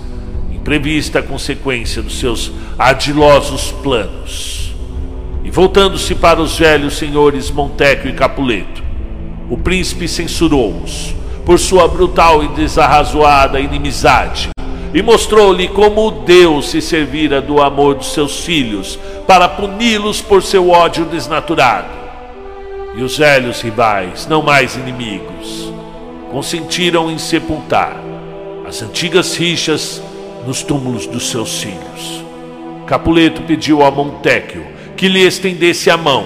imprevista consequência dos seus ardilosos planos. E voltando-se para os velhos senhores Montecchio e Capuleto, o príncipe censurou-os por sua brutal e desarrazoada inimizade e mostrou-lhe como Deus se servira do amor dos seus filhos para puni-los por seu ódio desnaturado. E os velhos rivais, não mais inimigos, consentiram em sepultar as antigas rixas nos túmulos dos seus filhos. Capuleto pediu a Montecchio que lhe estendesse a mão,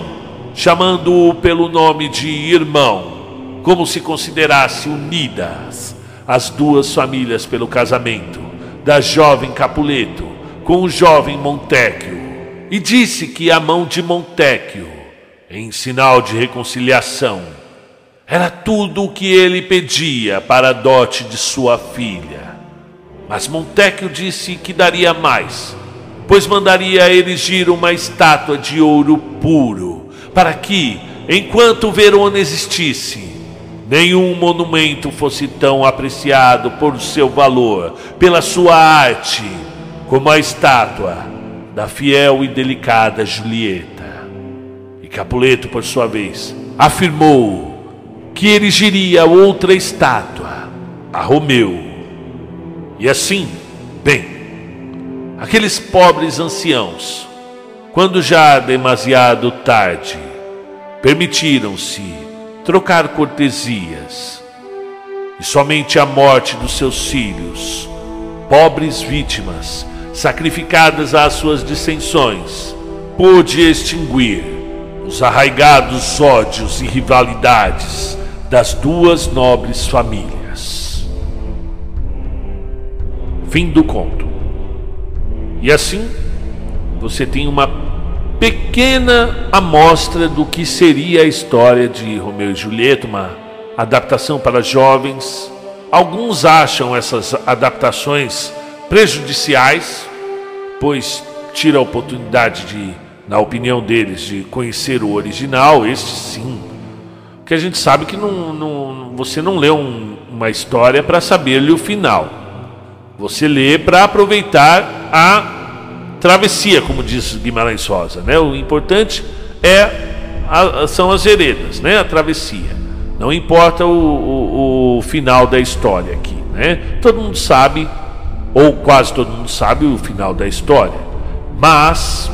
chamando-o pelo nome de irmão, como se considerasse unidas as duas famílias pelo casamento da jovem Capuleto com o jovem Montecchio, e disse que a mão de Montecchio, em sinal de reconciliação, era tudo o que ele pedia para a dote de sua filha. Mas Montecchio disse que daria mais pois mandaria erigir uma estátua de ouro puro, para que, enquanto Verona existisse, nenhum monumento fosse tão apreciado por seu valor, pela sua arte, como a estátua da fiel e delicada Julieta. E Capuleto, por sua vez, afirmou que erigiria outra estátua, a Romeu. E assim, bem, Aqueles pobres anciãos, quando já demasiado tarde, permitiram-se trocar cortesias, e somente a morte dos seus filhos, pobres vítimas, sacrificadas às suas dissensões, pôde extinguir os arraigados ódios e rivalidades das duas nobres famílias. Fim do conto. E assim, você tem uma pequena amostra do que seria a história de Romeu e Julieta, uma adaptação para jovens. Alguns acham essas adaptações prejudiciais, pois tira a oportunidade de, na opinião deles, de conhecer o original, este sim. Que a gente sabe que não, não você não lê um, uma história para saber-lhe o final. Você lê para aproveitar a travessia, como diz Guimarães Rosa. Né? O importante é a, são as heredas, né? a travessia. Não importa o, o, o final da história aqui. Né? Todo mundo sabe, ou quase todo mundo sabe, o final da história. Mas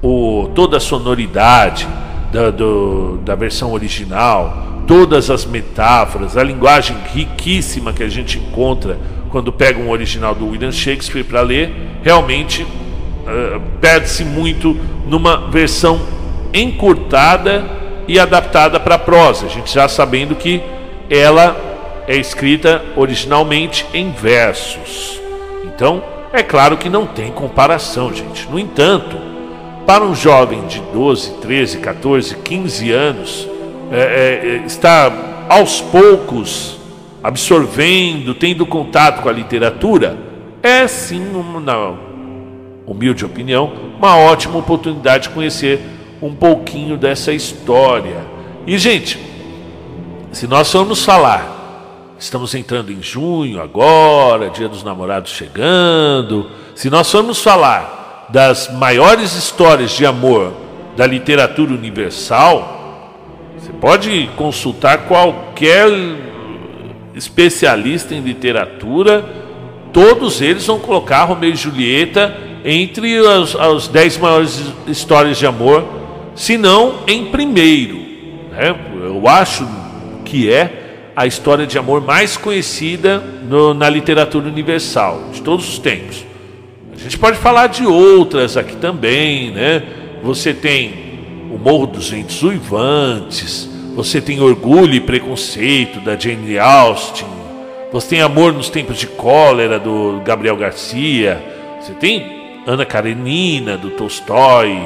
o, toda a sonoridade da, do, da versão original, todas as metáforas, a linguagem riquíssima que a gente encontra quando pega um original do William Shakespeare para ler, realmente uh, perde-se muito numa versão encurtada e adaptada para prosa. A gente já sabendo que ela é escrita originalmente em versos. Então, é claro que não tem comparação, gente. No entanto, para um jovem de 12, 13, 14, 15 anos, é, é, está aos poucos absorvendo, tendo contato com a literatura, é sim, na humilde opinião, uma ótima oportunidade de conhecer um pouquinho dessa história. E, gente, se nós formos falar, estamos entrando em junho agora, Dia dos Namorados chegando, se nós formos falar das maiores histórias de amor da literatura universal, você pode consultar qualquer especialista em literatura, todos eles vão colocar Romeu e Julieta entre as, as dez maiores histórias de amor, se não em primeiro. Né? Eu acho que é a história de amor mais conhecida no, na literatura universal, de todos os tempos. A gente pode falar de outras aqui também, né? Você tem o Morro dos Ventos Uivantes, você tem Orgulho e Preconceito da Jane Austen, você tem Amor nos Tempos de Cólera do Gabriel Garcia, você tem Ana Karenina do Tolstói,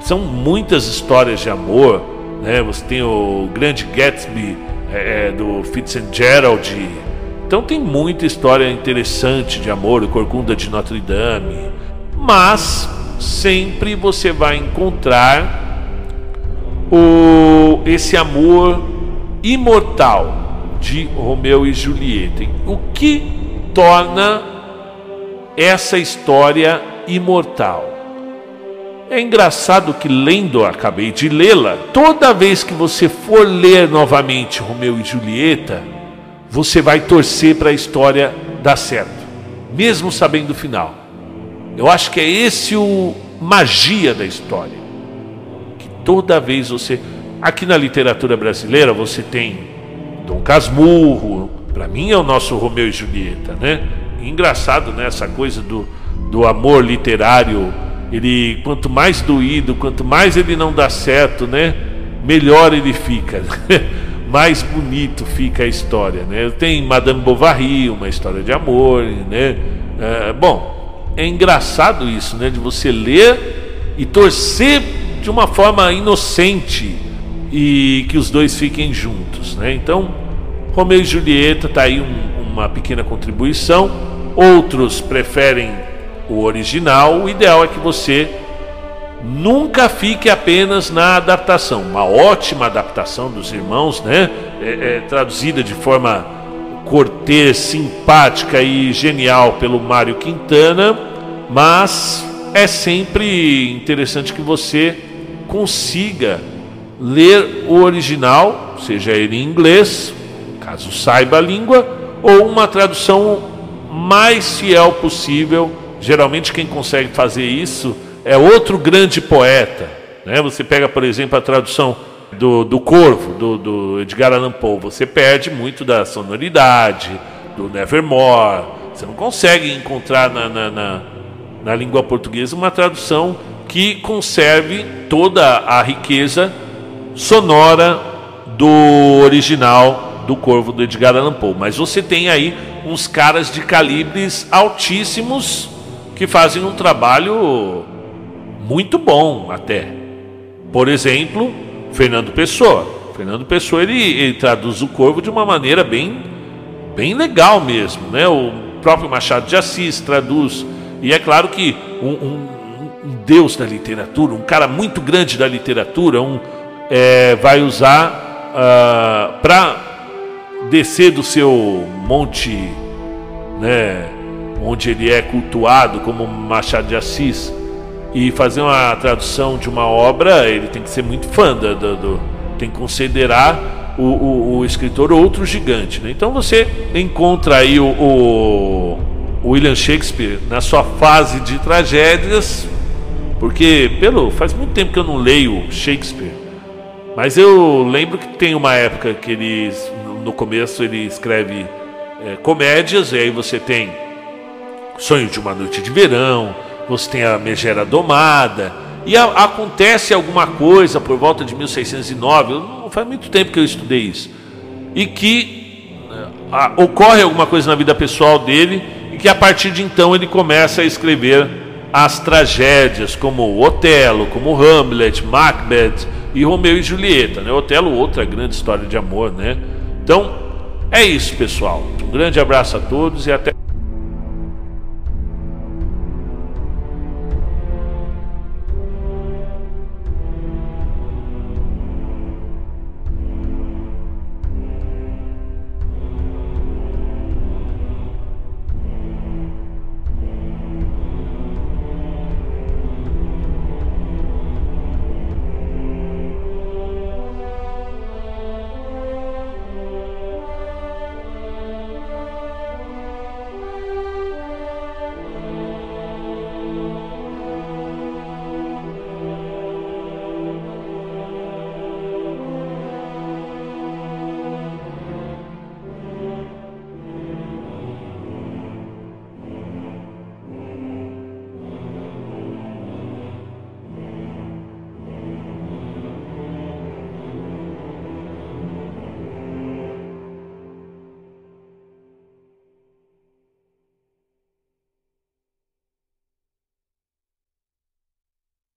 são muitas histórias de amor, né? Você tem o Grande Gatsby é, é do Fitzgerald, então tem muita história interessante de amor, o Corcunda de Notre Dame, mas sempre você vai encontrar o, esse amor imortal de Romeu e Julieta. O que torna essa história imortal? É engraçado que lendo, acabei de lê-la, toda vez que você for ler novamente Romeu e Julieta, você vai torcer para a história dar certo, mesmo sabendo o final. Eu acho que é esse o magia da história. Toda vez você. Aqui na literatura brasileira você tem Dom Casmurro, para mim é o nosso Romeu e Julieta, né? engraçado, né? Essa coisa do, do amor literário. Ele, quanto mais doído, quanto mais ele não dá certo, né? Melhor ele fica. mais bonito fica a história, né? Tem Madame Bovary, uma história de amor, né? É, bom, é engraçado isso, né? De você ler e torcer de uma forma inocente e que os dois fiquem juntos. Né? Então, Romeu e Julieta está aí um, uma pequena contribuição. Outros preferem o original. O ideal é que você nunca fique apenas na adaptação. Uma ótima adaptação dos irmãos, né? É, é, traduzida de forma cortês, simpática e genial pelo Mário Quintana, mas é sempre interessante que você consiga ler o original, seja ele em inglês, caso saiba a língua, ou uma tradução mais fiel possível. Geralmente quem consegue fazer isso é outro grande poeta. Né? Você pega, por exemplo, a tradução do, do Corvo, do, do Edgar Allan Poe, você perde muito da sonoridade, do Nevermore. Você não consegue encontrar na, na, na, na língua portuguesa uma tradução que conserve toda a riqueza sonora do original do Corvo do Edgar Allan Poe. Mas você tem aí uns caras de calibres altíssimos que fazem um trabalho muito bom até. Por exemplo, Fernando Pessoa. Fernando Pessoa ele, ele traduz o Corvo de uma maneira bem, bem legal mesmo, né? O próprio Machado de Assis traduz e é claro que um, um um deus da literatura, um cara muito grande da literatura, um, é, vai usar ah, para descer do seu monte, né, onde ele é cultuado como Machado de Assis, e fazer uma tradução de uma obra, ele tem que ser muito fã do, do tem que considerar o, o, o, escritor outro gigante. Né? Então você encontra aí o, o William Shakespeare na sua fase de tragédias porque pelo faz muito tempo que eu não leio Shakespeare, mas eu lembro que tem uma época que ele no começo ele escreve é, comédias e aí você tem Sonho de uma Noite de Verão, você tem a Megera Domada e a, acontece alguma coisa por volta de 1609, não faz muito tempo que eu estudei isso, e que é, a, ocorre alguma coisa na vida pessoal dele e que a partir de então ele começa a escrever as tragédias como Otelo, como Hamlet, Macbeth e Romeu e Julieta. Né? Otelo, outra grande história de amor. Né? Então, é isso, pessoal. Um grande abraço a todos e até.